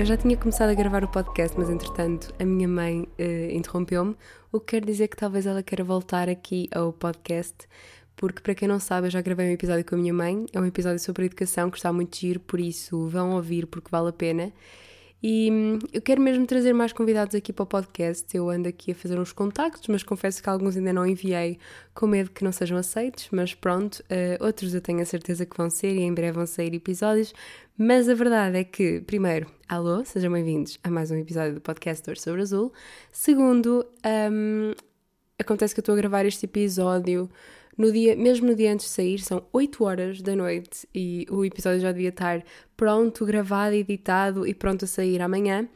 Eu já tinha começado a gravar o podcast, mas entretanto a minha mãe uh, interrompeu-me, o que quer dizer que talvez ela queira voltar aqui ao podcast, porque para quem não sabe, eu já gravei um episódio com a minha mãe, é um episódio sobre educação que está muito giro, por isso vão ouvir porque vale a pena. E hum, eu quero mesmo trazer mais convidados aqui para o podcast. Eu ando aqui a fazer uns contactos, mas confesso que alguns ainda não enviei com medo que não sejam aceitos. Mas pronto, uh, outros eu tenho a certeza que vão ser e em breve vão sair episódios. Mas a verdade é que, primeiro, alô, sejam bem-vindos a mais um episódio do podcast Dor sobre Azul. Segundo, um, acontece que eu estou a gravar este episódio no dia, mesmo no dia antes de sair, são 8 horas da noite e o episódio já devia estar pronto, gravado, editado e pronto a sair amanhã.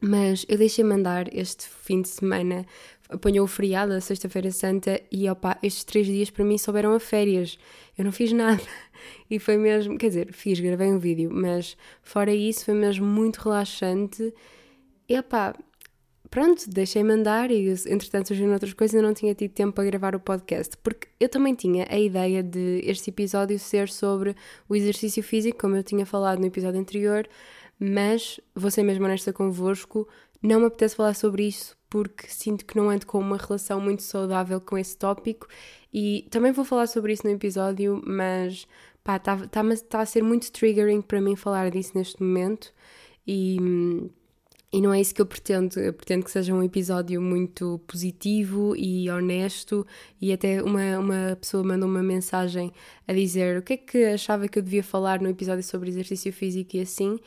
Mas eu deixei mandar este fim de semana, apanhou o feriado, a Sexta-feira Santa, e opa, estes três dias para mim souberam a férias. Eu não fiz nada. E foi mesmo, quer dizer, fiz, gravei um vídeo, mas fora isso foi mesmo muito relaxante. E opá, pronto, deixei-me andar e entretanto surgiram outras coisas e não tinha tido tempo para gravar o podcast, porque eu também tinha a ideia de este episódio ser sobre o exercício físico, como eu tinha falado no episódio anterior, mas vou ser mesmo honesta convosco, não me apetece falar sobre isso porque sinto que não ando com uma relação muito saudável com esse tópico e também vou falar sobre isso no episódio, mas pá, está tá, tá a ser muito triggering para mim falar disso neste momento e hum, e não é isso que eu pretendo. Eu pretendo que seja um episódio muito positivo e honesto. E até uma, uma pessoa mandou uma mensagem a dizer o que é que achava que eu devia falar no episódio sobre exercício físico e assim.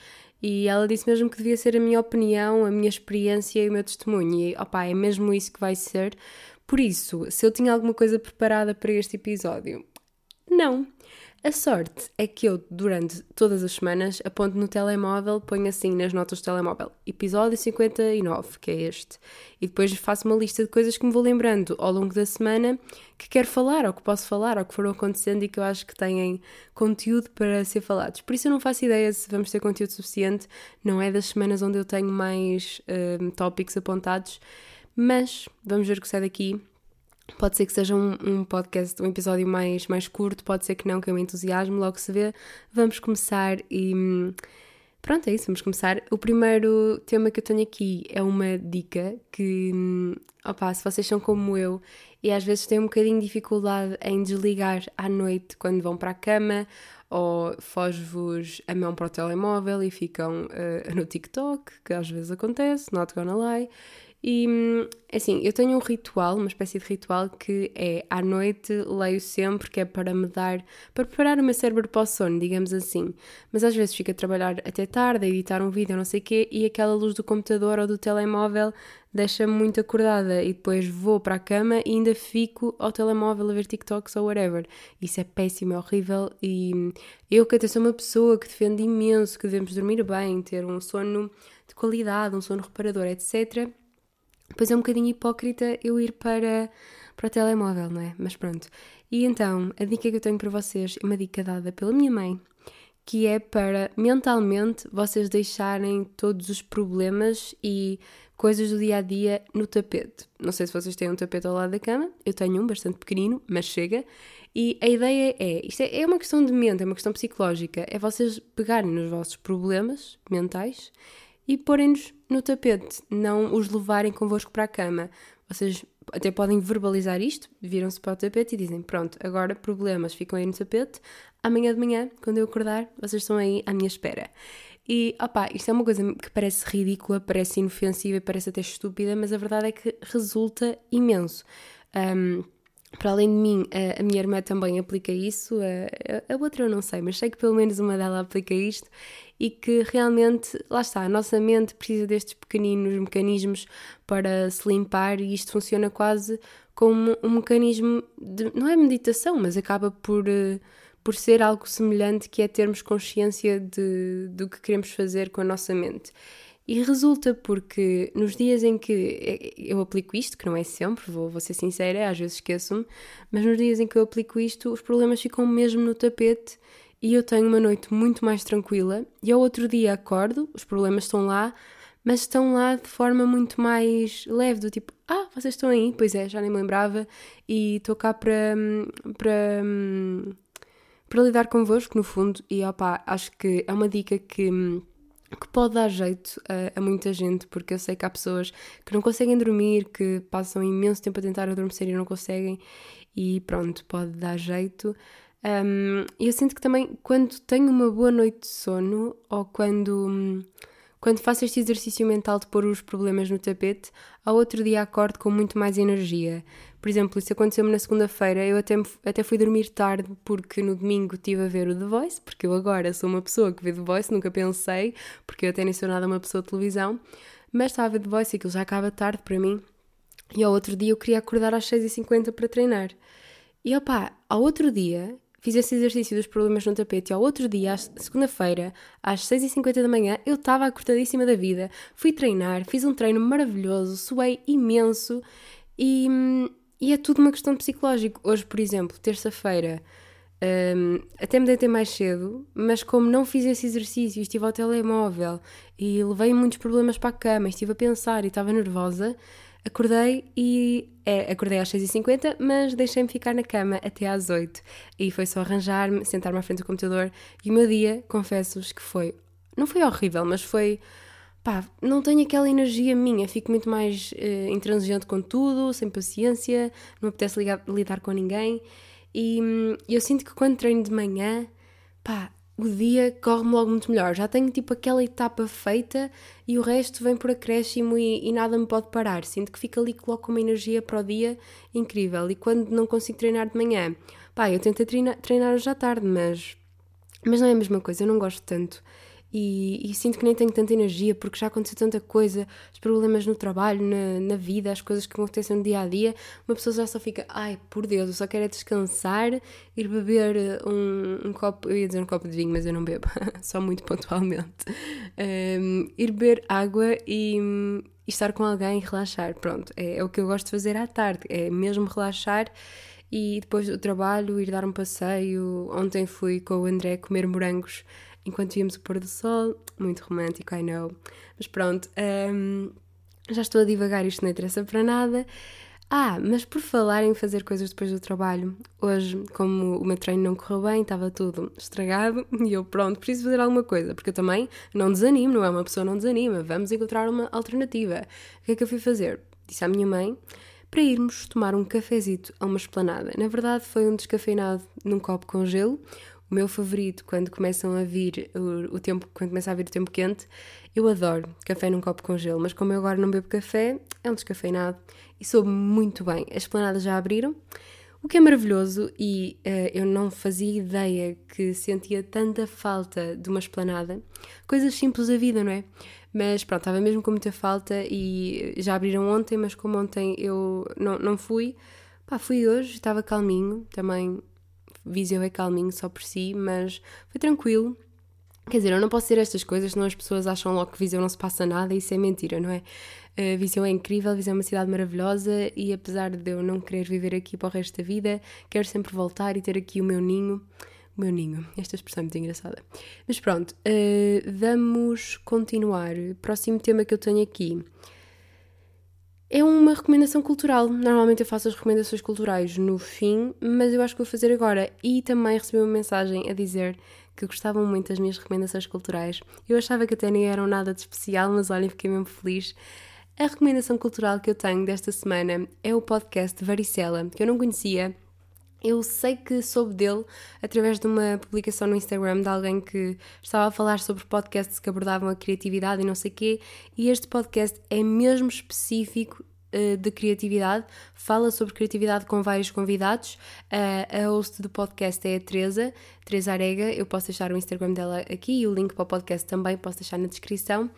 E ela disse mesmo que devia ser a minha opinião, a minha experiência e o meu testemunho. E opá, é mesmo isso que vai ser. Por isso, se eu tinha alguma coisa preparada para este episódio, não. A sorte é que eu, durante todas as semanas, aponto no telemóvel, ponho assim nas notas do telemóvel, episódio 59, que é este, e depois faço uma lista de coisas que me vou lembrando ao longo da semana que quero falar, ou que posso falar, ou que foram acontecendo e que eu acho que têm conteúdo para ser falados. Por isso eu não faço ideia se vamos ter conteúdo suficiente, não é das semanas onde eu tenho mais uh, tópicos apontados, mas vamos ver o que sai daqui Pode ser que seja um, um, podcast, um episódio mais, mais curto, pode ser que não, que eu me entusiasmo, logo se vê. Vamos começar e. Pronto, é isso, vamos começar. O primeiro tema que eu tenho aqui é uma dica que, opa, se vocês são como eu e às vezes têm um bocadinho de dificuldade em desligar à noite quando vão para a cama ou foge-vos a mão para o telemóvel e ficam uh, no TikTok, que às vezes acontece, not gonna lie, e assim, eu tenho um ritual, uma espécie de ritual que é à noite leio sempre, que é para me dar, para preparar o meu cérebro para o sono, digamos assim. Mas às vezes fico a trabalhar até tarde, a editar um vídeo, não sei o quê, e aquela luz do computador ou do telemóvel deixa-me muito acordada e depois vou para a cama e ainda fico ao telemóvel a ver TikToks ou whatever. Isso é péssimo, é horrível e eu que até sou uma pessoa que defende imenso que devemos dormir bem, ter um sono de qualidade, um sono reparador, etc Pois é um bocadinho hipócrita eu ir para, para o telemóvel, não é? Mas pronto. E então, a dica que eu tenho para vocês é uma dica dada pela minha mãe, que é para mentalmente vocês deixarem todos os problemas e coisas do dia a dia no tapete. Não sei se vocês têm um tapete ao lado da cama, eu tenho um bastante pequenino, mas chega. E a ideia é: isto é, é uma questão de mente, é uma questão psicológica, é vocês pegarem nos vossos problemas mentais e porem-nos no tapete, não os levarem convosco para a cama. Vocês até podem verbalizar isto, viram-se para o tapete e dizem: Pronto, agora problemas ficam aí no tapete, amanhã de manhã, quando eu acordar, vocês estão aí à minha espera. E opá, isto é uma coisa que parece ridícula, parece inofensiva parece até estúpida, mas a verdade é que resulta imenso. Um, para além de mim, a, a, minha irmã também aplica isso, a, a, outra eu não sei, mas sei que pelo menos uma dela aplica isto e que realmente, lá está, a nossa mente precisa destes pequeninos mecanismos para se limpar e isto funciona quase como um mecanismo de, não é meditação, mas acaba por, eh, por ser algo semelhante que é termos consciência de, do que queremos fazer com a nossa mente. E resulta porque nos dias em que eu aplico isto, que não é sempre, vou, vou ser sincera, às vezes esqueço-me, mas nos dias em que eu aplico isto, os problemas ficam mesmo no tapete e eu tenho uma noite muito mais tranquila. E ao outro dia acordo, os problemas estão lá, mas estão lá de forma muito mais leve, do tipo, ah, vocês estão aí? Pois é, já nem me lembrava, e estou cá para, para, lidar convosco, no fundo, e opá, acho que é uma dica que que pode dar jeito a, a, muita gente, porque eu sei que há pessoas que não conseguem dormir, que passam imenso tempo a tentar adormecer e não conseguem, e pronto, pode dar jeito. Um, eu sinto que também quando tenho uma boa noite de sono ou quando, quando faço este exercício mental de pôr os problemas no tapete, ao outro dia acordo com muito mais energia. Por exemplo, isso aconteceu-me na segunda-feira, eu até, até fui dormir tarde porque no domingo estive a ver o The Voice, porque eu agora sou uma pessoa que vê The Voice, nunca pensei, porque eu até nem sou nada uma pessoa de televisão, mas estava a ver The Voice e aquilo já acaba tarde para mim. E ao outro dia eu queria acordar às 6h50 para treinar. E opá, ao outro dia fiz esse exercício dos problemas no tapete e ao outro dia, segunda-feira, às 6h50 da manhã, eu estava acordadíssima da vida. Fui treinar, fiz um treino maravilhoso, suei imenso e, e é tudo uma questão de psicológico. Hoje, por exemplo, terça-feira, um, até me deitei mais cedo, mas como não fiz esse exercício, estive ao telemóvel e levei muitos problemas para a cama, estive a pensar e estava nervosa, Acordei e. É, acordei às 6h50, mas deixei-me ficar na cama até às 8 E foi só arranjar-me, sentar-me à frente do computador. E o meu dia, confesso-vos que foi. Não foi horrível, mas foi. Pá, não tenho aquela energia minha, fico muito mais uh, intransigente com tudo, sem paciência, não me apetece ligar, lidar com ninguém. E hum, eu sinto que quando treino de manhã, pá, o dia corre-me logo muito melhor. Já tenho tipo aquela etapa feita e o resto vem por acréscimo e, e nada me pode parar. Sinto que fica ali, coloco uma energia para o dia incrível. E quando não consigo treinar de manhã, pá, eu tento treinar, treinar hoje à tarde, mas, mas não é a mesma coisa, eu não gosto tanto e, e, sinto que nem tenho tanta energia porque já aconteceu tanta coisa, os problemas no trabalho, na, na vida, as coisas que acontecem no dia a dia. Uma pessoa já só fica, ai por Deus, eu só quero é descansar, ir beber um, um copo, eu ia dizer um copo de vinho, mas eu não bebo, só muito pontualmente. Um, ir beber água e, e, estar com alguém e relaxar. Pronto, é, é o que eu gosto de fazer à tarde, é mesmo relaxar e depois do trabalho ir dar um passeio. Ontem fui com o André comer morangos enquanto víamos o pôr do sol. Muito romântico, I know. Mas pronto, um, já estou a divagar, isto não interessa para nada. Ah, mas por falar em fazer coisas depois do trabalho, hoje, como o meu treino não correu bem, estava tudo estragado e eu, pronto, preciso fazer alguma coisa, porque eu também não desanimo, não é uma pessoa não desanima, vamos encontrar uma alternativa. O que é que eu fui fazer? Disse à minha mãe para irmos tomar um cafezito a uma esplanada. Na verdade, foi um descafeinado num copo com gelo, o meu favorito quando começam a vir o, o, tempo, quando começa a vir o tempo quente, eu adoro café num copo com gelo, mas como eu agora não bebo café, é um descafeinado e soube muito bem. As planadas já abriram, o que é maravilhoso e uh, eu não fazia ideia que sentia tanta falta de uma esplanada. Coisas simples da vida, não é? Mas pronto, estava mesmo com muita falta e já abriram ontem, mas como ontem eu não, não fui, pá, fui hoje, estava calminho, também Viseu é calminho só por si, mas foi tranquilo. Quer dizer, eu não posso dizer estas coisas, senão as pessoas acham logo que Viseu não se passa nada isso é mentira, não é? Uh, Viseu é incrível, Viseu é uma cidade maravilhosa e apesar de eu não querer viver aqui para o resto da vida, quero sempre voltar e ter aqui o meu ninho. O meu ninho, esta expressão é muito engraçada. Mas pronto, uh, vamos continuar. Próximo tema que eu tenho aqui é uma recomendação cultural. Normalmente eu faço as recomendações culturais no fim, mas eu acho que vou fazer agora. E também recebi uma mensagem a dizer que gostavam muito das minhas recomendações culturais. Eu achava que até nem eram nada de especial, mas olhem, fiquei mesmo feliz. A recomendação cultural que eu tenho desta semana é o podcast Varicela, que eu não conhecia. Eu sei que soube dele através de uma publicação no Instagram de alguém que estava a falar sobre podcasts que abordavam a criatividade e não sei quê, e este podcast é mesmo específico uh, de criatividade, fala sobre criatividade com vários convidados. Uh, a host do podcast é a Teresa, Teresa Arega, eu posso deixar o Instagram dela aqui e o link para o podcast também posso deixar na descrição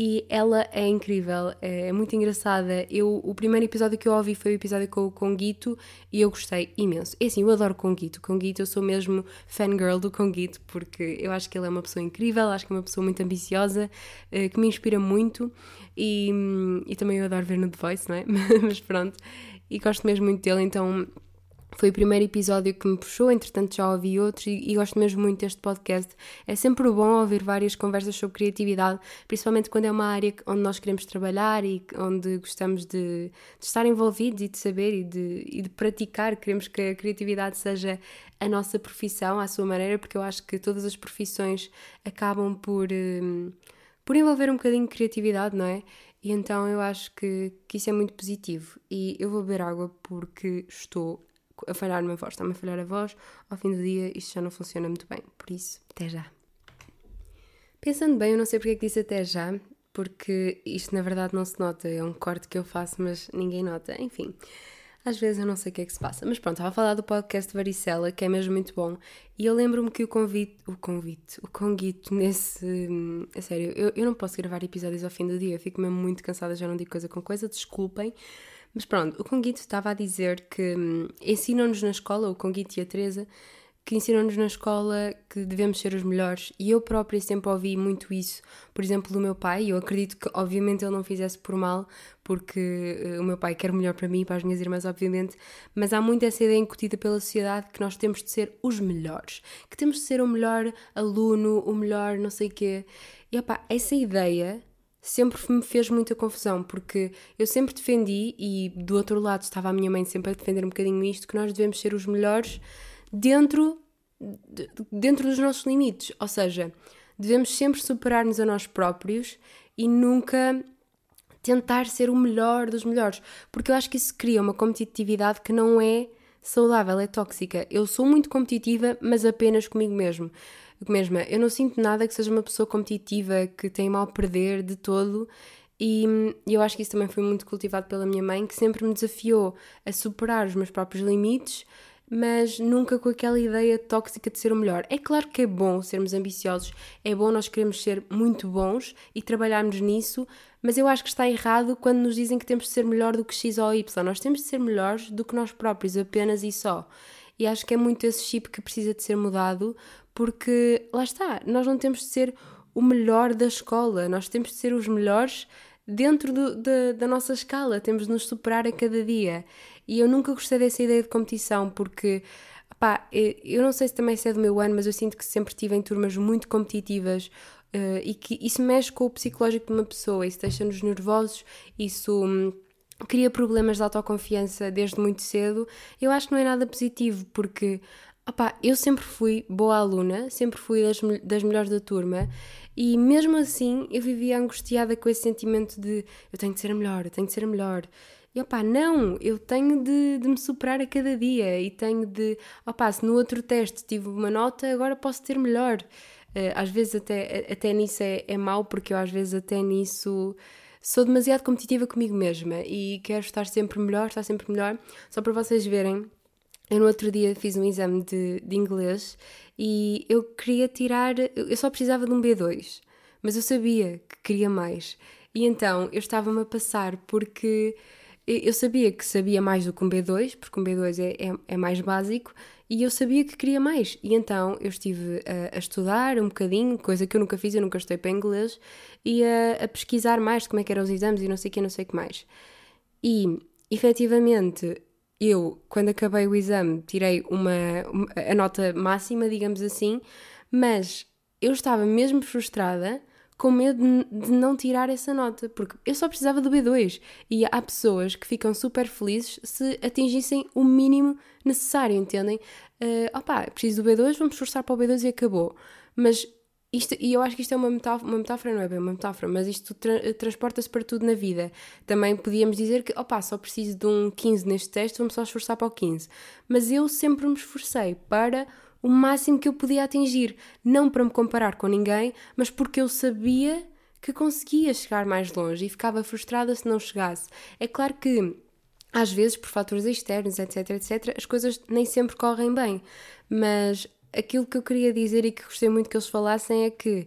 e ela é incrível, é, é muito engraçada. Eu, o primeiro episódio que eu ouvi foi o episódio com o Conguito e eu gostei imenso. É assim, eu adoro Conguito. Conguito, eu sou mesmo fangirl do Conguito porque eu acho que ele é uma pessoa incrível, acho que é uma pessoa muito ambiciosa, eh, que me inspira muito e, e também eu adoro ver no The Voice, não é? Mas pronto, e gosto mesmo muito dele, então foi o primeiro episódio que me puxou, entretanto já ouvi outros e, e, gosto mesmo muito deste podcast. É sempre bom ouvir várias conversas sobre criatividade, principalmente quando é uma área onde nós queremos trabalhar e onde gostamos de, de estar envolvidos e de saber e de, e de, praticar. Queremos que a criatividade seja a nossa profissão, à sua maneira, porque eu acho que todas as profissões acabam por. Hum, por envolver um bocadinho de criatividade, não é? E então eu acho que, que isso é muito positivo. E eu vou beber água porque estou a falhar a voz. Está-me a falhar a voz. Ao fim do dia isto já não funciona muito bem. Por isso, até já. Pensando bem, eu não sei porque é que disse até já, porque isto na verdade não se nota. É um corte que eu faço, mas ninguém nota. Enfim. Às vezes eu não sei o que é que se passa. Mas pronto, estava a falar do podcast Varicela, que é mesmo muito bom. E eu lembro-me que o convite, o convite, o conguito nesse. A sério, eu, eu não posso gravar episódios ao fim do dia, eu fico mesmo muito cansada, já não digo coisa com coisa, desculpem. Mas pronto, o Conguito estava a dizer que hum, ensinam-nos na escola, o Conguito e a Teresa, que ensinam-nos na escola que devemos ser os melhores e eu própria sempre ouvi muito isso, por exemplo, do meu pai. Eu acredito que, obviamente, ele não fizesse por mal, porque uh, o meu pai quer o melhor para mim e para as minhas irmãs, obviamente, mas há muito essa ideia incutida pela sociedade que nós temos de ser os melhores, que temos de ser o melhor aluno, o melhor não sei quê. E opá, essa ideia sempre me fez muita confusão, porque eu sempre defendi, e do outro lado estava a minha mãe sempre a defender um bocadinho isto, que nós devemos ser os melhores dentro, dentro dos nossos limites. Ou seja, devemos sempre superar-nos a nós próprios e nunca tentar ser o melhor dos melhores, porque eu acho que isso cria uma competitividade que não é saudável, é tóxica. Eu sou muito competitiva, mas apenas comigo mesmo. Mesma, eu não sinto nada que seja uma pessoa competitiva, que tem mal perder de todo. E eu acho que isso também foi muito cultivado pela minha mãe, que sempre me desafiou a superar os meus próprios limites mas nunca com aquela ideia tóxica de ser o melhor. É claro que é bom sermos ambiciosos, é bom nós queremos ser muito bons e trabalharmos nisso, mas eu acho que está errado quando nos dizem que temos de ser melhor do que X ou Y. Nós temos de ser melhores do que nós próprios, apenas e só. E acho que é muito esse chip que precisa de ser mudado, porque lá está, nós não temos de ser o melhor da escola, nós temos de ser os melhores dentro do, da, da nossa escala, temos de nos superar a cada dia. E eu nunca gostei dessa ideia de competição, porque, pá, eu não sei se também é do meu ano, mas eu sinto que sempre estive em turmas muito competitivas uh, e que isso mexe com o psicológico de uma pessoa, isso deixa-nos nervosos, isso. Cria problemas de autoconfiança desde muito cedo, eu acho que não é nada positivo, porque opá, eu sempre fui boa aluna, sempre fui das, das melhores da turma e mesmo assim eu vivia angustiada com esse sentimento de eu tenho de ser a melhor, eu tenho de ser a melhor. E opá, não, eu tenho de, de me superar a cada dia e tenho de, opá, se no outro teste tive uma nota, agora posso ter melhor. Uh, às vezes até, até nisso é, é mau, porque eu às vezes até nisso sou demasiado competitiva comigo mesma e quero estar sempre melhor, estar sempre melhor. Só para vocês verem, eu no outro dia fiz um exame de, de inglês e eu queria tirar, eu só precisava de um B2, mas eu sabia que queria mais. E então eu estava-me a passar porque eu sabia que sabia mais do que um B2, porque um B2 é, é, é, mais básico, e eu sabia que queria mais. E então eu estive a, a, estudar um bocadinho, coisa que eu nunca fiz, eu nunca estudei para inglês, e a, a pesquisar mais como é que eram os exames e não sei o que, não sei o que mais. E, efetivamente, eu, quando acabei o exame, tirei uma a nota máxima, digamos assim, mas eu estava mesmo frustrada com medo de não tirar essa nota, porque eu só precisava do B2 e há pessoas que ficam super felizes se atingissem o mínimo necessário, entendem? Uh, opá, preciso do B2, vamos esforçar para o B2 e acabou. Mas isto, e eu acho que isto é uma metáfora, uma metáfora não é bem uma metáfora, mas isto tra transporta-se para tudo na vida. Também podíamos dizer que, opá, só preciso de um 15 neste teste, vamos só esforçar para o 15. Mas eu sempre me esforcei para o máximo que eu podia atingir, não para me comparar com ninguém, mas porque eu sabia que conseguia chegar mais longe e ficava frustrada se não chegasse. É claro que às vezes, por fatores externos, etc, etc, as coisas nem sempre correm bem, mas aquilo que eu queria dizer e que gostei muito que eles falassem é que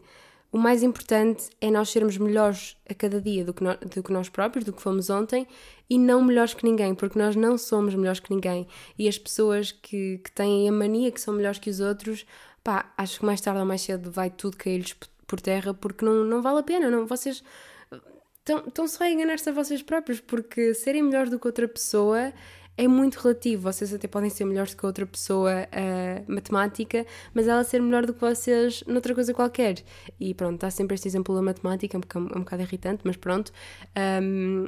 o mais importante é nós sermos melhores a cada dia do que, nós, do que nós próprios, do que fomos ontem, e não melhores que ninguém, porque nós não somos melhores que ninguém. E as pessoas que, que têm a mania que são melhores que os outros, pá, acho que mais tarde ou mais cedo vai tudo cair-lhes por terra, porque não, não vale a pena, não, vocês estão só a enganar-se a vocês próprios, porque serem melhores do que outra pessoa é muito relativo. Vocês até podem ser melhores que outra pessoa uh, matemática, mas ela ser melhor do que vocês noutra coisa qualquer. E pronto, está sempre este exemplo da matemática, é um, é um bocado irritante, mas pronto. Um,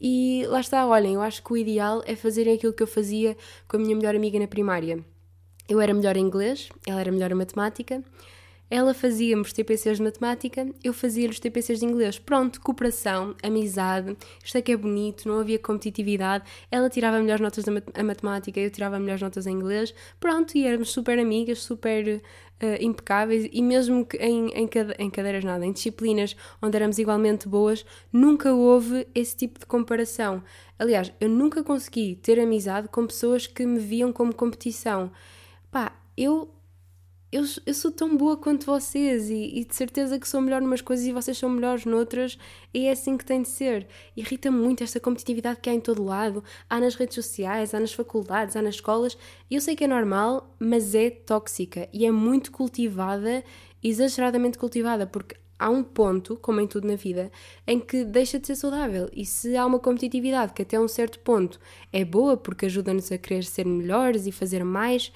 e lá está, olhem, eu acho que o ideal é fazerem aquilo que eu fazia com a minha melhor amiga na primária. Eu era melhor em inglês, ela era melhor em matemática. Ela fazia-me os TPCs de matemática, eu fazia os TPCs de inglês. Pronto, cooperação, amizade, isto é que é bonito, não havia competitividade. Ela tirava melhores notas da mat matemática, eu tirava melhores notas em inglês. Pronto, e éramos super amigas, super uh, impecáveis e mesmo em, em, em cadeiras nada, em disciplinas onde éramos igualmente boas, nunca houve esse tipo de comparação. Aliás, eu nunca consegui ter amizade com pessoas que me viam como competição. Pá, eu eu, eu sou tão boa quanto vocês e, e, de certeza que sou melhor numas coisas e vocês são melhores noutras e é assim que tem de ser. Irrita-me muito esta competitividade que há em todo lado, há nas redes sociais, há nas faculdades, há nas escolas, eu sei que é normal, mas é tóxica e é muito cultivada, exageradamente cultivada, porque há um ponto, como em tudo na vida, em que deixa de ser saudável. E se há uma competitividade que até um certo ponto é boa porque ajuda-nos a querer ser melhores e fazer mais,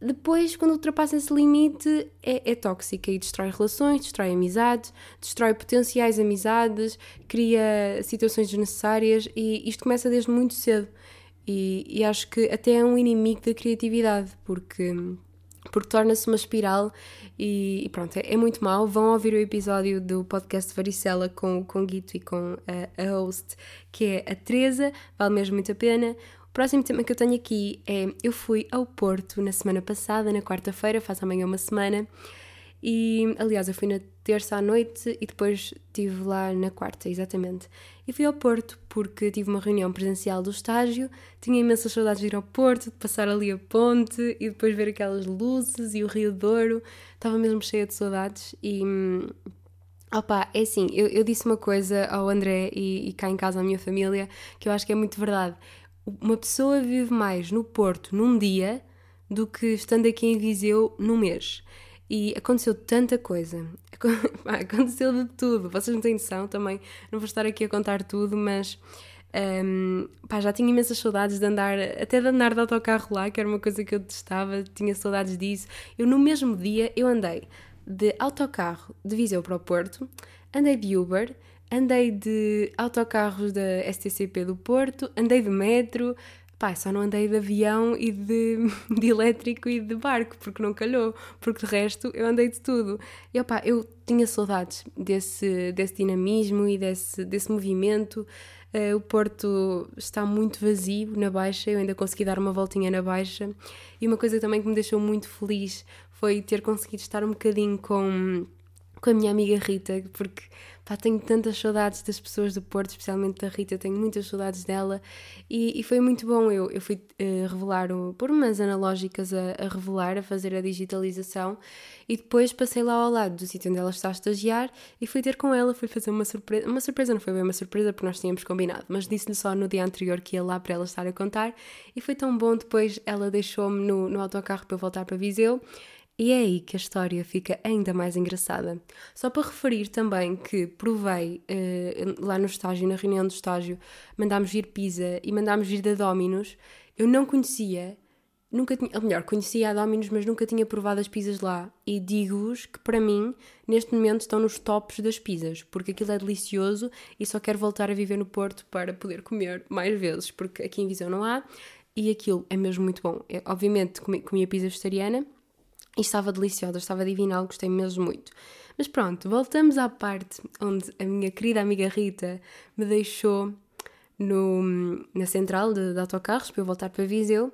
depois, quando ultrapassa esse limite, é, é, tóxica e destrói relações, destrói amizades, destrói potenciais amizades, cria situações desnecessárias e isto começa desde muito cedo. E, e acho que até é um inimigo da criatividade, porque, porque torna-se uma espiral e, e pronto, é, é, muito mau. Vão ouvir o episódio do podcast Varicela com, com o Guito e com a, a host, que é a Teresa, vale mesmo muito a pena próximo tema que eu tenho aqui é: eu fui ao Porto na semana passada, na quarta-feira, faz amanhã uma semana, e aliás, eu fui na terça à noite e depois estive lá na quarta, exatamente. E fui ao Porto porque tive uma reunião presencial do estágio, tinha imensas saudades de ir ao Porto, de passar ali a ponte e depois ver aquelas luzes e o Rio Douro, estava mesmo cheia de saudades e. Opa, é assim, eu, eu disse uma coisa ao André e, e cá em casa à minha família que eu acho que é muito verdade uma pessoa vive mais no Porto num dia do que estando aqui em Viseu num mês. E aconteceu tanta coisa, aconteceu de tudo, vocês não têm noção também, não vou estar aqui a contar tudo, mas um, pá, já tinha imensas saudades de andar, até de andar de autocarro lá, que era uma coisa que eu testava, tinha saudades disso. Eu no mesmo dia, eu andei de autocarro de Viseu para o Porto, andei de Uber, andei de autocarros da STCP do Porto, andei de metro, pá, só não andei de avião e de, de elétrico e de barco, porque não calhou, porque de resto eu andei de tudo. E opá, eu tinha saudades desse, desse dinamismo e desse, desse movimento. Uh, o Porto está muito vazio na Baixa, eu ainda consegui dar uma voltinha na Baixa. E uma coisa também que me deixou muito feliz foi ter conseguido estar um bocadinho com, com a minha amiga Rita, porque Pá, tenho tantas saudades das pessoas do Porto, especialmente da Rita, tenho muitas saudades dela e, e foi muito bom. Eu, eu fui uh, revelar, por umas analógicas a, a, revelar, a fazer a digitalização e depois passei lá ao lado do sítio onde ela está a estagiar e fui ter com ela, fui fazer uma surpresa. Uma surpresa não foi bem uma surpresa porque nós tínhamos combinado, mas disse-lhe só no dia anterior que ia lá para ela estar a contar e foi tão bom. Depois ela deixou-me no, no autocarro para eu voltar para Viseu e é aí que a história fica ainda mais engraçada. Só para referir também que provei uh, lá no estágio, na reunião do estágio, mandámos vir pizza e mandámos vir da Dominos. Eu não conhecia, nunca tinha, ou melhor, conhecia a Dominos, mas nunca tinha provado as pizzas lá. E digo-vos que para mim, neste momento, estão nos tops das pizzas, porque aquilo é delicioso e só quero voltar a viver no Porto para poder comer mais vezes, porque aqui em Viseu não há e aquilo é mesmo muito bom. Eu, obviamente comi, comi a pizza vegetariana e estava deliciosa, estava divinal, gostei mesmo muito. Mas pronto, voltamos à parte onde a minha querida amiga Rita me deixou no, na central de, de autocarros para eu voltar para Viseu.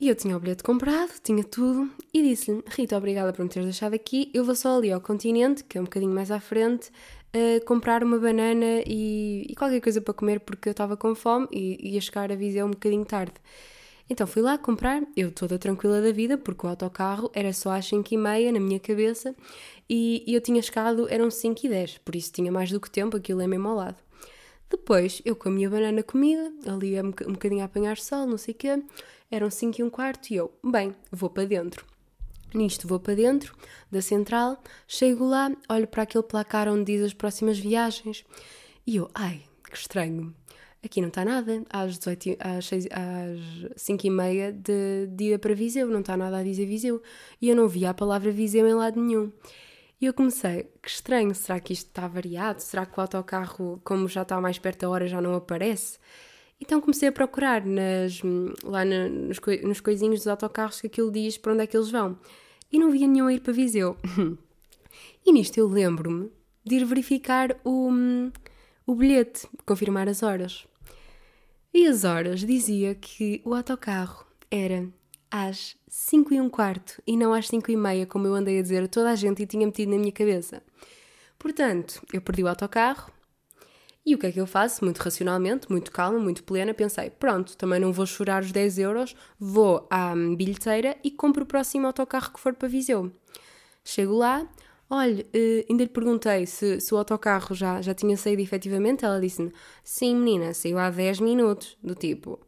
E eu tinha o bilhete comprado, tinha tudo, e disse-lhe: Rita, obrigada por me teres deixado aqui. Eu vou só ali ao continente, que é um bocadinho mais à frente, uh, comprar uma banana e, e, qualquer coisa para comer, porque eu estava com fome e ia chegar a Viseu um bocadinho tarde. Então fui lá comprar, eu toda tranquila da vida, porque o autocarro era só às 5 e meia na minha cabeça e, eu tinha chegado, eram 5 e 10, por isso tinha mais do que tempo, aquilo é mesmo ao lado. Depois, eu com a minha banana comida, ali um bocadinho a apanhar sol, não sei o quê, eram 5 e um quarto e eu, bem, vou para dentro. Nisto vou para dentro da central, chego lá, olho para aquele placar onde diz as próximas viagens e eu, ai, que estranho aqui não está nada, às, 18, às, 6, às 5 e meia de dia para Viseu, não está nada a dizer Viseu. E eu não via a palavra Viseu em lado nenhum. E eu comecei, que estranho, será que isto está variado? Será que o autocarro, como já está mais perto da hora, já não aparece? Então comecei a procurar nas, lá nos, nos coisinhos dos autocarros que aquilo diz para onde é que eles vão. e não via nenhum a ir para Viseu. e nisto eu lembro-me de ir verificar o, o bilhete, confirmar as horas. E as horas dizia que o autocarro era às 5 e um quarto e não às 5 e meia, como eu andei a dizer a toda a gente e tinha metido na minha cabeça. Portanto, eu perdi o autocarro e o que é que eu faço? Muito racionalmente, muito calma, muito plena, pensei, pronto, também não vou chorar os 10 euros, vou à bilheteira e compro o próximo autocarro que for para Viseu. Chego lá, olha, uh, ainda lhe perguntei se, se o autocarro já, já tinha saído efetivamente, ela disse-me, sim menina, saiu há 10 minutos, do tipo,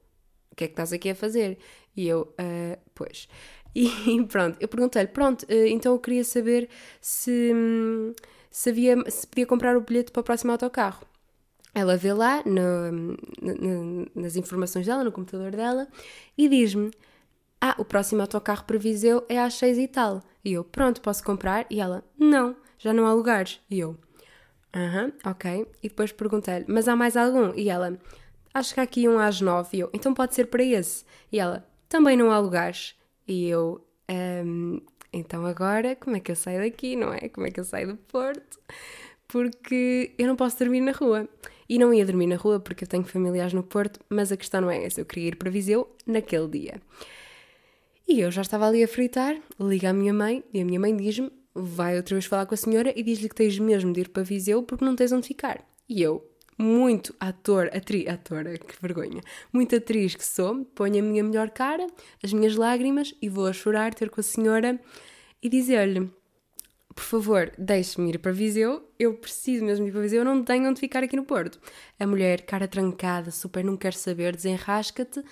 o que é que estás aqui a fazer? E eu, uh, pois. E pronto, eu perguntei-lhe, pronto, uh, então eu queria saber se, se, havia, se podia comprar o bilhete para o próximo autocarro. Ela vê lá no, no, nas informações dela, no computador dela, e diz-me: Ah, o próximo autocarro para Viseu é às seis e tal. E eu, pronto, posso comprar? E ela, não, já não há lugares. E eu, aham, uh -huh, ok. E depois perguntei-lhe, mas há mais algum? E ela, acho que há aqui um às nove. E eu, então pode ser para esse. E ela, também não há lugares. E eu, um, então agora, como é que eu saio daqui, não é? Como é que eu saio do Porto? Porque eu não posso dormir na rua. E não ia dormir na rua porque eu tenho familiares no Porto, mas a questão não é essa. Eu queria ir para Viseu naquele dia. E eu já estava ali a fritar, liga à minha mãe e a minha mãe diz-me: vai outra vez falar com a senhora e diz-lhe que tens mesmo de ir para Viseu porque não tens onde ficar. E eu, muito ator, atriz, atora, que vergonha, muito atriz que sou, ponho a minha melhor cara, as minhas lágrimas e vou a chorar ter com a senhora e dizer-lhe: por favor, deixe-me ir para Viseu, eu preciso mesmo ir para Viseu, eu não tenho onde ficar aqui no Porto. A mulher, cara trancada, super não quer saber, desenrasca-te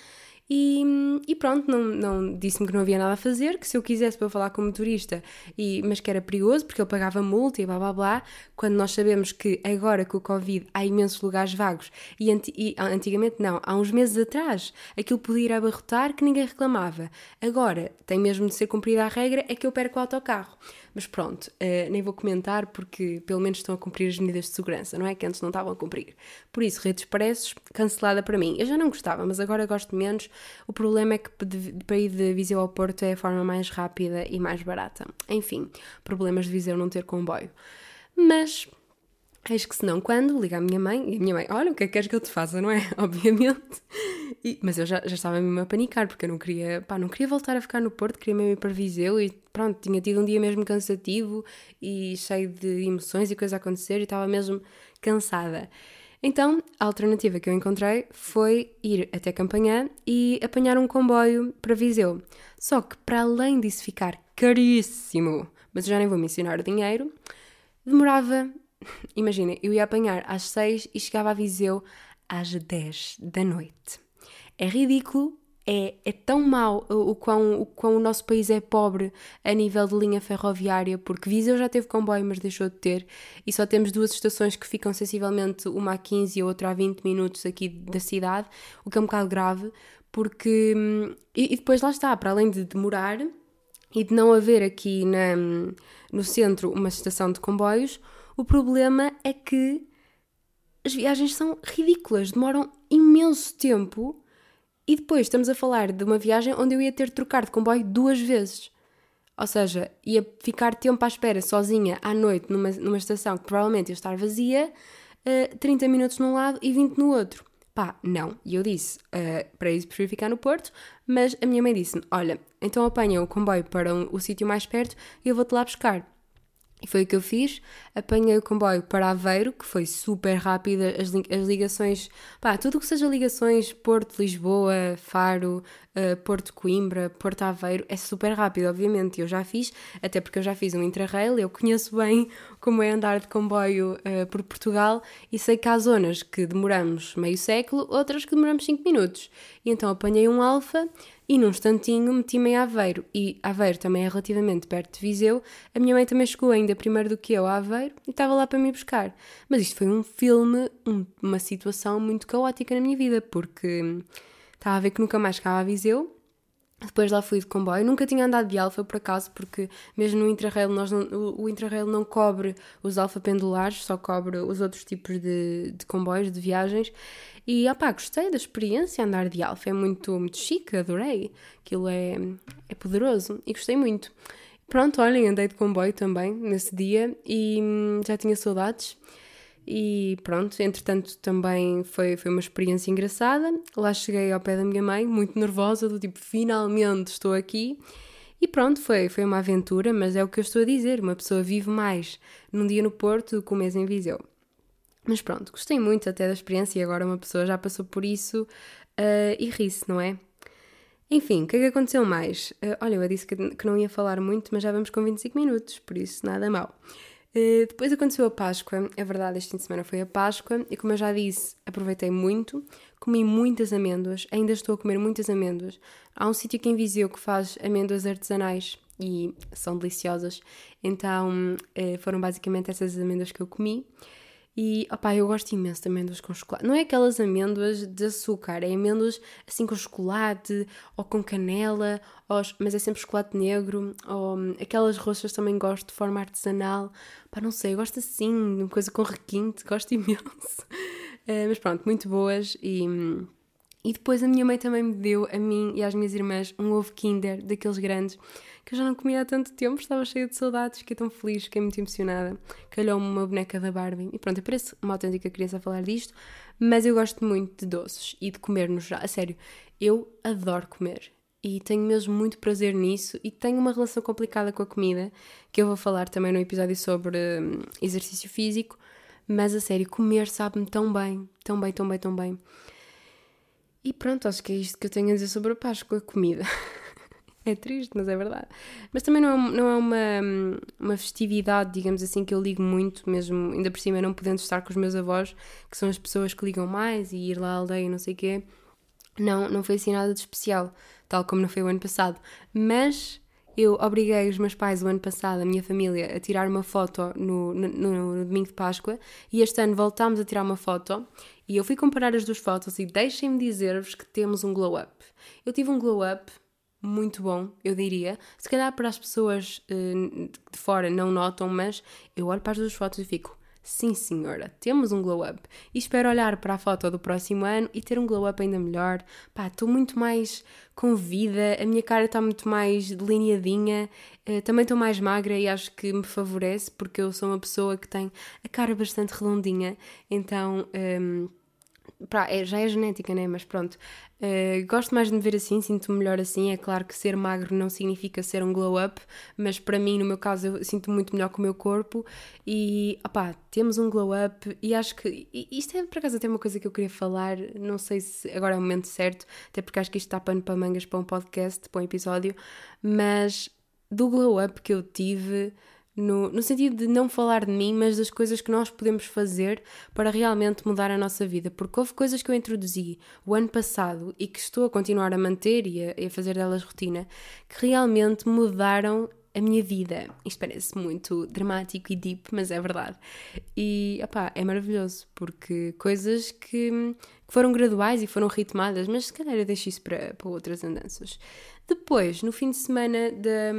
e, e, pronto, não, não disse-me que não havia nada a fazer, que se eu quisesse para eu falar com o motorista, e, mas que era perigoso porque ele pagava multa e blá blá blá, quando nós sabemos que agora com o Covid há imensos lugares vagos e, anti, e antigamente não, há uns meses atrás aquilo podia ir abarrotar que ninguém reclamava. Agora tem mesmo de ser cumprida a regra, é que eu perco o autocarro. Mas pronto, uh, nem vou comentar porque pelo menos estão a cumprir as medidas de segurança, não é? Que antes não estavam a cumprir. Por isso, redes expressos, cancelada para mim. Eu já não gostava, mas agora gosto menos. O problema é que para ir de Viseu ao Porto é a forma mais rápida e mais barata. Enfim, problemas de Viseu não ter comboio. Mas Eis que se não, quando liga à minha mãe, e a minha mãe, olha, o que é que queres que eu te faça, não é? Obviamente. E, mas eu já, já estava mesmo a panicar, porque eu não queria, pá, não queria voltar a ficar no Porto, queria mesmo ir para Viseu e pronto, tinha tido um dia mesmo cansativo e cheio de emoções e coisas a acontecer e estava mesmo cansada. Então, a alternativa que eu encontrei foi ir até Campanhã e apanhar um comboio para Viseu. Só que, para além disso ficar caríssimo, mas eu já nem vou mencionar o dinheiro, demorava Imagina, eu ia apanhar às 6 e chegava a Viseu às 10 da noite. É ridículo, é, é tão mau o, quão, o quão o nosso país é pobre a nível de linha ferroviária, porque Viseu já teve comboio, mas deixou de ter, e só temos duas estações que ficam sensivelmente, uma a 15 e a outra a 20 minutos aqui da cidade, o que é um bocado grave, porque. Hum, e, e depois lá está, para além de demorar e de não haver aqui na, no centro uma estação de comboios, o problema é que as viagens são ridículas, demoram imenso tempo e depois estamos a falar de uma viagem onde eu ia ter de trocar de comboio duas vezes. Ou seja, ia ficar tempo à espera sozinha à noite numa, numa estação que provavelmente ia estar vazia, uh, 30 minutos num lado e 20 no outro. Pá, não. E eu disse, uh, para isso prefiro ficar no Porto, mas a minha mãe disse-me: Olha, então apanha o comboio para um, o sítio mais perto e eu vou-te lá buscar. E foi o que eu fiz. Apanhei o comboio para Aveiro, que foi super rápida. As, as ligações, pá, tudo o que seja ligações Porto, Lisboa, Faro, uh, Porto Coimbra, Porto Aveiro, é super rápido, obviamente. Eu já fiz, até porque eu já fiz um Intrarail, eu conheço bem como é andar de comboio uh, por Portugal e sei que há zonas que demoramos meio século, outras que demoramos 5 minutos. E então apanhei um Alfa e num instantinho meti-me em Aveiro. E Aveiro também é relativamente perto de Viseu. A minha mãe também chegou ainda primeiro do que eu a Aveiro e estava lá para me buscar. Mas isto foi um filme, um, uma situação muito caótica na minha vida, porque estava a ver que nunca mais chegava a Viseu depois lá fui de comboio. Nunca tinha andado de alfa por acaso, porque mesmo no Intrarail, nós não, o, o Intrarail não cobre os alfa pendulares, só cobre os outros tipos de, de comboios, de viagens. E opá, gostei da experiência, andar de alfa é muito, muito chique, adorei. Aquilo é, é poderoso e gostei muito. Pronto, olhem, andei de comboio também nesse dia e hum, já tinha saudades. E pronto, entretanto também foi, foi uma experiência engraçada. Lá cheguei ao pé da minha mãe, muito nervosa, do tipo, finalmente estou aqui. E pronto, foi, foi uma aventura, mas é o que eu estou a dizer: uma pessoa vive mais num dia no Porto do que um mês em Viseu. Mas pronto, gostei muito até da experiência e agora uma pessoa já passou por isso uh, e ri-se, não é? Enfim, o que é que aconteceu mais? Uh, olha, eu disse que, que, não ia falar muito, mas já vamos com 25 minutos, por isso nada mal. Uh, depois aconteceu a Páscoa, é verdade, este fim de semana foi a Páscoa e, como eu já disse, aproveitei muito, comi muitas amêndoas, ainda estou a comer muitas amêndoas. Há um sítio aqui em Viseu que faz amêndoas artesanais e são deliciosas, então uh, foram basicamente essas amêndoas que eu comi. E, opá, eu gosto imenso de amêndoas com chocolate. Não é aquelas amêndoas de açúcar, é amêndoas assim com chocolate, ou com canela, ou, mas é sempre chocolate negro, ou hum, aquelas roxas também gosto de forma artesanal. Pá, não sei, eu gosto assim, uma coisa com requinte, gosto imenso. Uh, mas pronto, muito boas e... Hum, e depois a minha mãe também me deu, a mim e às minhas irmãs, um ovo Kinder, daqueles grandes, que eu já não comia há tanto tempo, estava cheia de saudades, fiquei tão feliz, fiquei muito emocionada. Calhou-me uma boneca da Barbie. E pronto, eu pareço uma autêntica criança a falar disto, mas eu gosto muito de doces e de comer no geral. A sério, eu adoro comer. E tenho mesmo muito prazer nisso e tenho uma relação complicada com a comida, que eu vou falar também no episódio sobre hum, exercício físico, mas a sério, comer sabe-me tão bem, tão bem, tão bem, tão bem. E pronto, acho que é isto que eu tenho a dizer sobre a Páscoa, comida. é triste, mas é verdade. Mas também não é, não é uma, uma festividade, digamos assim, que eu ligo muito, mesmo ainda por cima não podendo estar com os meus avós, que são as pessoas que ligam mais e ir lá à aldeia e não sei o quê. Não, não foi assim nada de especial, tal como não foi o ano passado. Mas eu obriguei os meus pais o ano passado, a minha família, a tirar uma foto no, no, no, domingo de Páscoa e este ano voltámos a tirar uma foto e eu fui comparar as duas fotos e deixem-me dizer-vos que temos um glow up. Eu tive um glow up muito bom, eu diria. Se calhar para as pessoas uh, de fora não notam, mas eu olho para as duas fotos e fico. Sim, senhora, temos um glow up. E espero olhar para a foto do próximo ano e ter um glow up ainda melhor. Pá, estou muito mais com vida, a minha cara está muito mais delineadinha, uh, também estou mais magra e acho que me favorece porque eu sou uma pessoa que tem a cara bastante redondinha, então. Um, Pra, é, já é genética, né? Mas pronto. Uh, gosto mais de me ver assim, sinto-me melhor assim. É claro que ser magro não significa ser um glow up, mas para mim, no meu caso, eu sinto muito melhor com o meu corpo. E, opá, temos um glow up. E acho que. Isto é por acaso até uma coisa que eu queria falar. Não sei se agora é o momento certo, até porque acho que isto está pano para mangas para um podcast, para um episódio. Mas do glow up que eu tive no, no sentido de não falar de mim, mas das coisas que nós podemos fazer para realmente mudar a nossa vida. Porque houve coisas que eu introduzi o ano passado e que estou a continuar a manter e a, e a fazer delas rotina que realmente mudaram a minha vida. Isto parece muito dramático e deep, mas é verdade. E opá, é maravilhoso, porque coisas que, que, foram graduais e foram ritmadas, mas se calhar eu deixo isso para, para outras andanças. Depois, no fim de semana da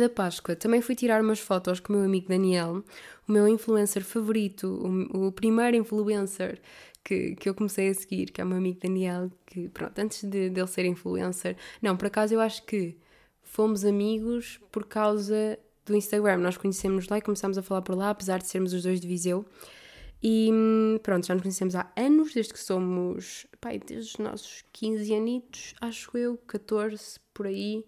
da Páscoa, também fui tirar umas fotos com o meu amigo Daniel, o meu influencer favorito, o, o primeiro influencer que, que eu comecei a seguir, que é o meu amigo Daniel, que pronto, antes de, dele ser influencer, não, por acaso eu acho que fomos amigos por causa do Instagram, nós conhecemos lá e começámos a falar por lá, apesar de sermos os dois de Viseu. E pronto, já nos conhecemos há anos, desde que somos, pai, desde os nossos 15 anitos, acho eu, 14 por aí.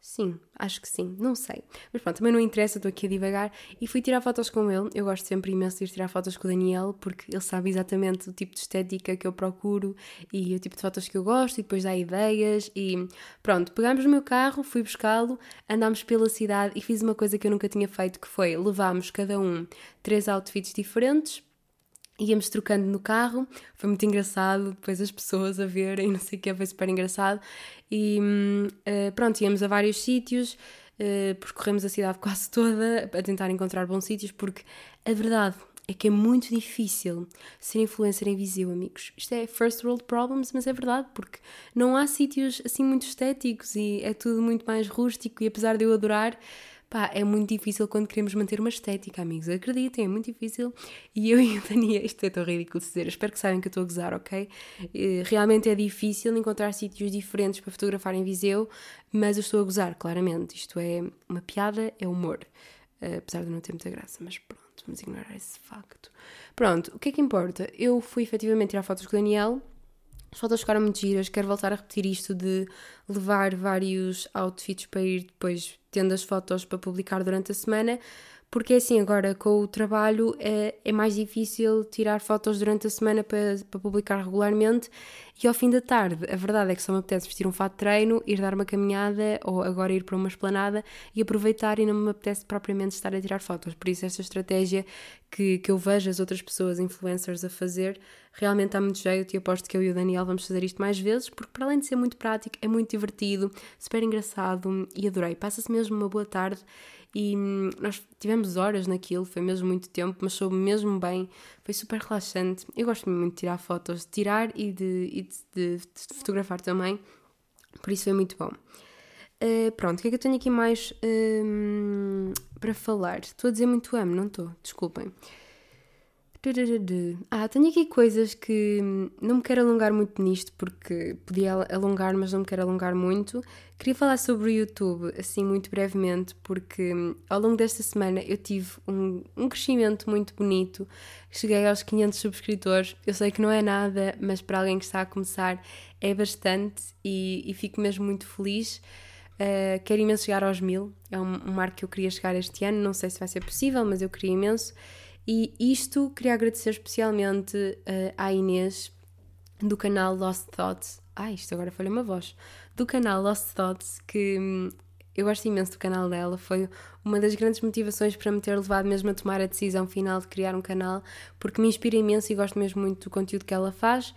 Sim, acho que sim, não sei. Mas pronto, também não interessa, estou aqui a divagar. E fui tirar fotos com ele. Eu gosto sempre imenso de ir tirar fotos com o Daniel, porque ele sabe exatamente o tipo de estética que eu procuro e o tipo de fotos que eu gosto, e depois dá ideias. E pronto, pegámos o meu carro, fui buscá-lo, andámos pela cidade e fiz uma coisa que eu nunca tinha feito, que foi levámos cada um três outfits diferentes íamos trocando no carro, foi muito engraçado, depois as pessoas a verem, não sei o que, foi super engraçado. E uh, pronto, íamos a vários sítios, uh, percorremos a cidade quase toda a tentar encontrar bons sítios, porque a verdade é que é muito difícil ser influencer em Viseu, amigos. Isto é first world problems, mas é verdade, porque não há sítios assim muito estéticos e é tudo muito mais rústico. E apesar de eu adorar, Pá, é muito difícil quando queremos manter uma estética, amigos. Acreditem, é muito difícil. E eu e o Daniel, isto é tão ridículo de dizer, espero que saibam que eu estou a gozar, ok? Eh, realmente é difícil encontrar sítios diferentes para fotografar em Viseu, mas eu estou a gozar, claramente. Isto é uma piada, é humor. Uh, apesar de não ter muita graça, mas pronto, vamos ignorar esse facto. Pronto, o que é que importa? Eu fui efetivamente tirar fotos com o Daniel as fotos ficaram muito giras, quero voltar a repetir isto de levar vários outfits para ir depois tendo as fotos para publicar durante a semana, porque assim, agora com o trabalho é, é mais difícil tirar fotos durante a semana para, para publicar regularmente e ao fim da tarde, a verdade é que só me apetece vestir um fato de treino, ir dar uma caminhada ou agora ir para uma esplanada e aproveitar e não me apetece propriamente estar a tirar fotos. Por isso, esta estratégia que, que eu vejo as outras pessoas, influencers, a fazer, realmente está muito jeito e aposto que eu e o Daniel vamos fazer isto mais vezes, porque para além de ser muito prático, é muito divertido, super engraçado e adorei. Passa-se mesmo uma boa tarde e hum, nós tivemos horas naquilo, foi mesmo muito tempo, mas soube mesmo bem, foi super relaxante. Eu gosto muito de tirar fotos, de tirar e de, e de, de, de fotografar também, por isso foi muito bom. Uh, pronto, o que é que eu tenho aqui mais uh, para falar? Estou a dizer muito amo, não estou? Desculpem. Ah, tenho aqui coisas que não me quero alongar muito nisto porque podia alongar, mas não me quero alongar muito. Queria falar sobre o YouTube, assim, muito brevemente, porque ao longo desta semana eu tive um, um crescimento muito bonito. Cheguei aos 500 subscritores. Eu sei que não é nada, mas para alguém que está a começar é bastante e, e fico mesmo muito feliz. Uh, quero imenso chegar aos mil. É um, um marco que eu queria chegar este ano. Não sei se vai ser possível, mas eu queria imenso. E isto queria agradecer especialmente uh, à Inês do canal Lost Thoughts. Ah, isto agora foi uma voz. Do canal Lost Thoughts, que hum, eu gosto imenso do canal dela, foi uma das grandes motivações para me ter levado mesmo a tomar a decisão final de criar um canal, porque me inspira imenso e gosto mesmo muito do conteúdo que ela faz.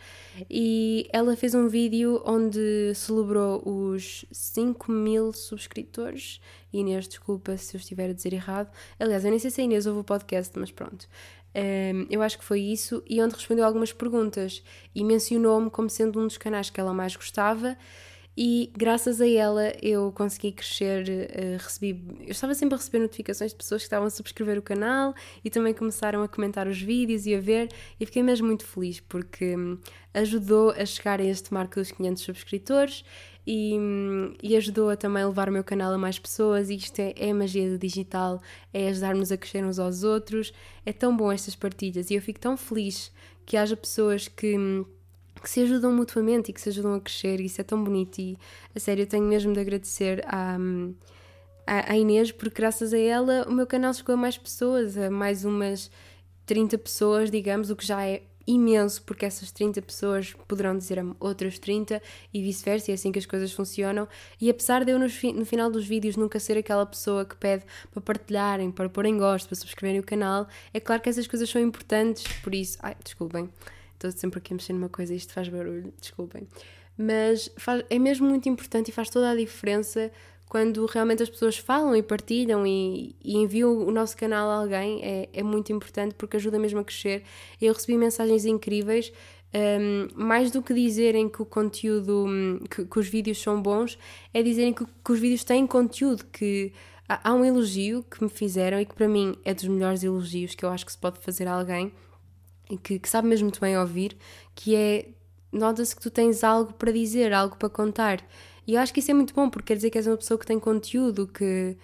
E ela fez um vídeo onde celebrou os 5 mil subscritores. Inês, desculpa se eu estiver a dizer errado. Aliás, eu nem sei se a Inês ouve o podcast, mas pronto. Um, eu acho que foi isso, e onde respondeu algumas perguntas e mencionou-me como sendo um dos canais que ela mais gostava e graças a ela eu consegui crescer, uh, recebi, eu estava sempre a receber notificações de pessoas que estavam a subscrever o canal e também começaram a comentar os vídeos e a ver e fiquei mesmo muito feliz porque um, ajudou a chegar a este marco dos 500 subscritores e, um, e, ajudou a também levar o meu canal a mais pessoas. E isto é, é a magia do digital, é ajudar-nos a crescer uns aos outros, é tão bom estas partilhas e eu fico tão feliz que haja pessoas que hum, que se ajudam mutuamente e que se ajudam a crescer, isso é tão bonito. E a sério, eu tenho mesmo de agradecer à, à, Inês, porque graças a ela o meu canal chegou a mais pessoas, a mais umas 30 pessoas, digamos, o que já é imenso, porque essas 30 pessoas poderão dizer a outras 30 e vice-versa, e é assim que as coisas funcionam. E apesar de eu, no, no, final dos vídeos, nunca ser aquela pessoa que pede para partilharem, para porem gosto, para subscreverem o canal, é claro que essas coisas são importantes, por isso. Ai, desculpem. Estou sempre aqui a mexer numa coisa e isto faz barulho, desculpem. Mas faz, é mesmo muito importante e faz toda a diferença quando realmente as pessoas falam e partilham e, e enviam o nosso canal a alguém. É, é muito importante porque ajuda mesmo a crescer. Eu recebi mensagens incríveis. Um, mais do que dizerem que o conteúdo, que, que os vídeos são bons, é dizerem que, que os vídeos têm conteúdo, que há, há um elogio que me fizeram e que para mim é dos melhores elogios que eu acho que se pode fazer a alguém que, que sabe mesmo muito bem ouvir, que é nota-se que tu tens algo para dizer, algo para contar. E eu acho que isso é muito bom, porque quer dizer que és uma pessoa que tem conteúdo, que,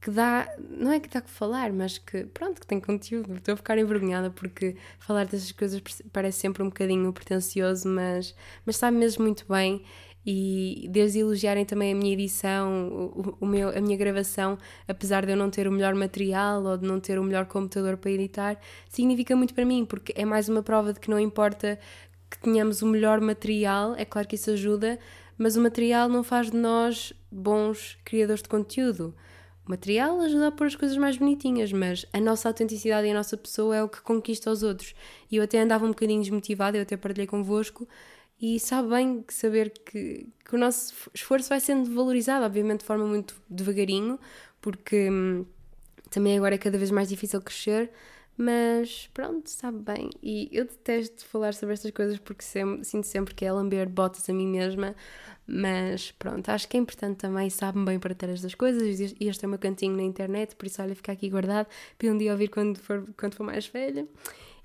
que dá. Não é que dá que falar, mas que pronto, que tem conteúdo. Estou a ficar envergonhada porque falar dessas coisas parece sempre um bocadinho pretencioso, mas, mas sabe mesmo muito bem e desde elogiarem também a minha edição, o, o, meu, a minha gravação, apesar de eu não ter o melhor material ou de não ter o melhor computador para editar, significa muito para mim, porque é mais uma prova de que não importa que tenhamos o melhor material, é claro que isso ajuda, mas o material não faz de nós bons criadores de conteúdo. O material ajuda a pôr as coisas mais bonitinhas, mas a nossa autenticidade e a nossa pessoa é o que conquista os outros. E eu até andava um bocadinho desmotivada, eu até partilhei convosco, e sabe bem saber que, que o nosso esforço vai sendo valorizado, obviamente de forma muito devagarinho, porque hum, também agora é cada vez mais difícil crescer, Mas pronto, sabe bem. E eu detesto falar sobre estas coisas porque sempre, sinto sempre que é lamber botas a mim mesma. Mas pronto, acho que é importante também, sabe bem para ter estas coisas. E este é o meu cantinho na internet, por isso olha, fica aqui guardado para um dia ouvir quando for, quando for mais velha.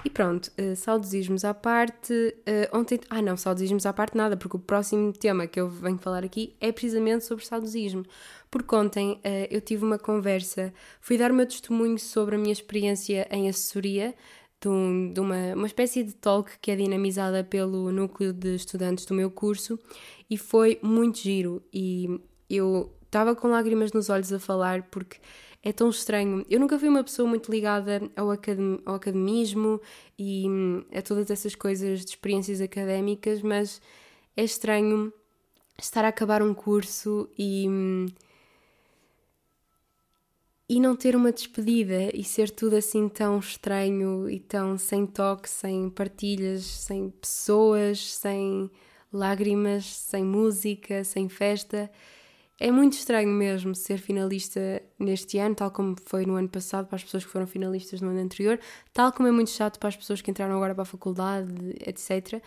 E pronto, uh, saudosismos à parte. Uh, ontem. Ah, não, saudosismos à parte nada, porque o próximo tema que eu venho falar aqui é precisamente sobre saudosismo. Porque ontem uh, eu tive uma conversa, fui dar o meu testemunho sobre a minha experiência em assessoria, de, um, de uma, uma espécie de talk que é dinamizada pelo núcleo de estudantes do meu curso, e foi muito giro. E eu estava com lágrimas nos olhos a falar, porque é tão estranho. Eu nunca fui uma pessoa muito ligada ao, academ ao academismo e hum, a todas essas coisas de experiências académicas, mas é estranho estar a acabar um curso e. Hum, e não ter uma despedida e ser tudo assim tão estranho e tão sem toque, sem partilhas, sem pessoas, sem lágrimas, sem música, sem festa. É muito estranho mesmo ser finalista neste ano, tal como foi no ano passado para as pessoas que foram finalistas no ano anterior, tal como é muito chato para as pessoas que entraram agora para a faculdade, etc.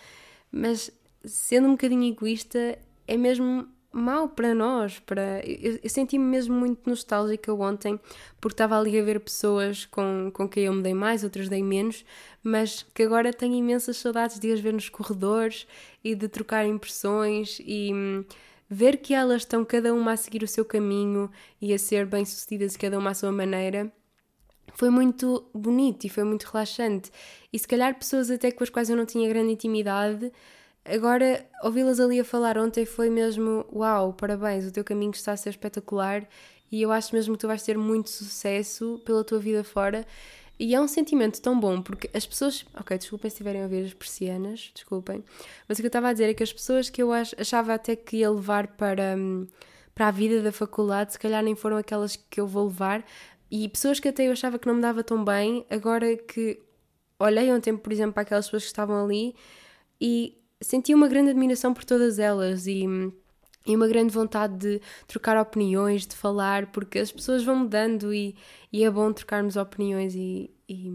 Mas sendo um bocadinho egoísta, é mesmo mau para nós. Para... Eu, eu senti-me mesmo muito nostálgica ontem, porque estava ali a ver pessoas com, com quem eu me dei mais, outras dei menos, mas que agora tenho imensas saudades de as ver nos corredores e de trocar impressões e hum, ver que elas estão cada uma a seguir o seu caminho e a ser bem-sucedidas, cada uma à sua maneira, foi muito bonito e foi muito relaxante. E se calhar pessoas até com as quais eu não tinha grande intimidade, agora ouvi-las ali a falar ontem foi mesmo: Uau, parabéns, o teu caminho está a ser espetacular e eu acho mesmo que tu vais ter muito sucesso pela tua vida fora. E é um sentimento tão bom, porque as pessoas. Ok, desculpem se estiverem a ouvir as persianas, desculpem. Mas o que eu estava a dizer é que as pessoas que eu achava até que ia levar para, hum, para a vida da faculdade, se calhar nem foram aquelas que eu vou levar. E pessoas que até eu achava que não me dava tão bem, agora que olhei ontem, por exemplo, para aquelas pessoas que estavam ali e senti uma grande admiração por todas elas e hum, e uma grande vontade de trocar opiniões, de falar, porque as pessoas vão mudando e, e é bom trocarmos opiniões e, e,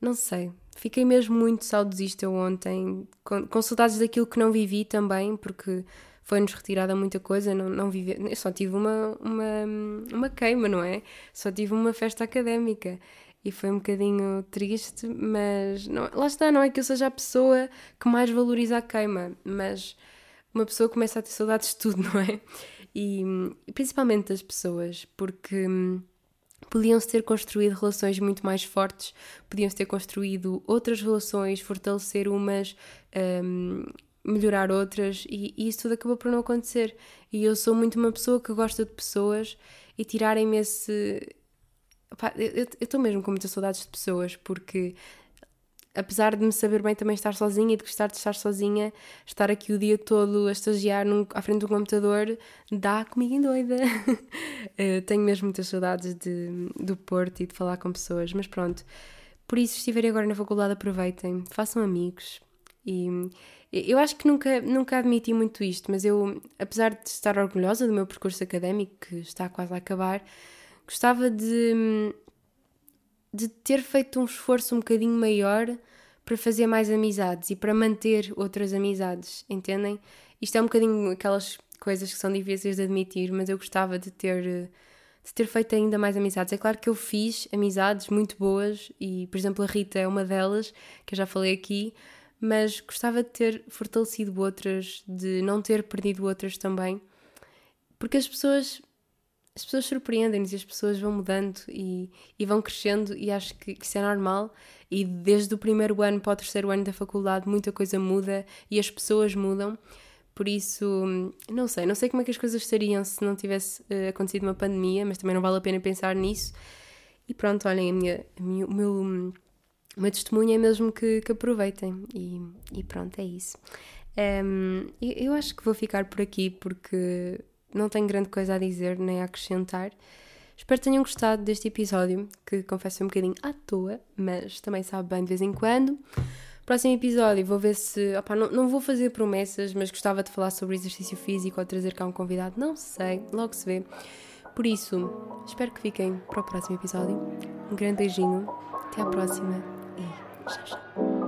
não sei. Fiquei mesmo muito saudosista ontem, com, saudades daquilo que não vivi também, porque foi-nos retirada muita coisa, não, não vive, eu só tive uma, uma, uma queima, não é? Só tive uma festa académica e foi um bocadinho triste, mas não, lá está, não é que eu seja a pessoa que mais valoriza a queima, mas uma pessoa começa a ter saudades de tudo, não é? E, principalmente das pessoas, porque hum, podiam-se ter construído relações muito mais fortes, podiam-se ter construído outras relações, fortalecer umas, um, melhorar outras, e, e, isso tudo acabou por não acontecer. E eu sou muito uma pessoa que gosta de pessoas e tirarem-me esse. eu estou mesmo com muitas saudades de pessoas, porque apesar de me saber bem também estar sozinha e de gostar de estar sozinha, estar aqui o dia todo a estagiar num, à frente do computador dá comigo em doida. uh, tenho mesmo muitas saudades de, do Porto e de falar com pessoas, mas pronto. Por isso, se estiverem agora na faculdade, aproveitem, façam amigos. E eu acho que nunca, nunca admiti muito isto, mas eu, apesar de estar orgulhosa do meu percurso académico, que está quase a acabar, gostava de de ter feito um esforço um bocadinho maior para fazer mais amizades e para manter outras amizades, entendem? Isto é um bocadinho aquelas coisas que são difíceis de admitir, mas eu gostava de ter de ter feito ainda mais amizades. É claro que eu fiz amizades muito boas e, por exemplo, a Rita é uma delas, que eu já falei aqui, mas gostava de ter fortalecido outras, de não ter perdido outras também, porque as pessoas as pessoas surpreendem-nos e as pessoas vão mudando e, e vão crescendo e acho que, que isso é normal. E desde o primeiro ano para o terceiro ano da faculdade muita coisa muda e as pessoas mudam. Por isso não sei, não sei como é que as coisas estariam se não tivesse uh, acontecido uma pandemia mas também não vale a pena pensar nisso. E pronto, olhem a minha, a minha, o, meu, o meu testemunho é mesmo que, que aproveitem. E, e pronto, é isso. Um, eu, eu acho que vou ficar por aqui porque não tenho grande coisa a dizer nem a acrescentar. Espero que tenham gostado deste episódio, que confesso é um bocadinho à toa, mas também sabe bem de vez em quando. Próximo episódio vou ver se. Opa, não, não vou fazer promessas, mas gostava de falar sobre exercício físico ou trazer cá um convidado. Não sei, logo se vê. Por isso, espero que fiquem para o próximo episódio. Um grande beijinho Até à próxima e tchau, tchau.